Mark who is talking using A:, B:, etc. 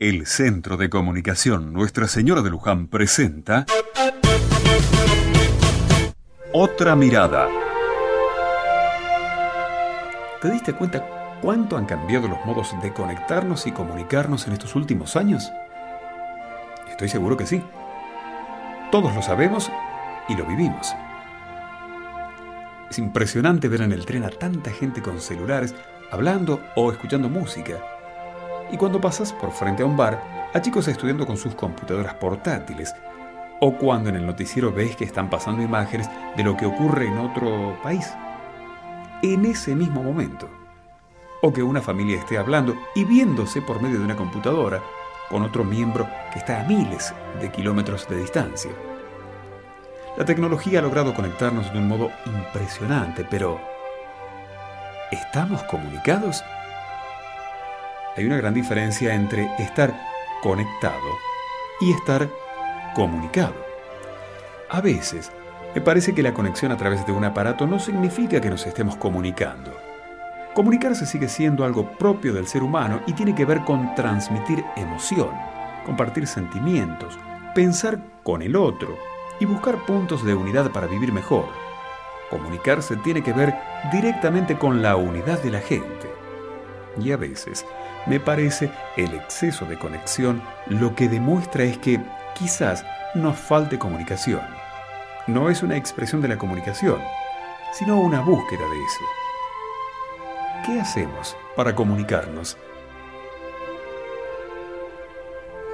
A: El Centro de Comunicación Nuestra Señora de Luján presenta Otra Mirada.
B: ¿Te diste cuenta cuánto han cambiado los modos de conectarnos y comunicarnos en estos últimos años? Estoy seguro que sí. Todos lo sabemos y lo vivimos. Es impresionante ver en el tren a tanta gente con celulares hablando o escuchando música y cuando pasas por frente a un bar, a chicos estudiando con sus computadoras portátiles, o cuando en el noticiero ves que están pasando imágenes de lo que ocurre en otro país, en ese mismo momento, o que una familia esté hablando y viéndose por medio de una computadora con otro miembro que está a miles de kilómetros de distancia. La tecnología ha logrado conectarnos de un modo impresionante, pero ¿estamos comunicados? Hay una gran diferencia entre estar conectado y estar comunicado. A veces, me parece que la conexión a través de un aparato no significa que nos estemos comunicando. Comunicarse sigue siendo algo propio del ser humano y tiene que ver con transmitir emoción, compartir sentimientos, pensar con el otro y buscar puntos de unidad para vivir mejor. Comunicarse tiene que ver directamente con la unidad de la gente. Y a veces me parece el exceso de conexión lo que demuestra es que quizás nos falte comunicación. No es una expresión de la comunicación, sino una búsqueda de eso. ¿Qué hacemos para comunicarnos?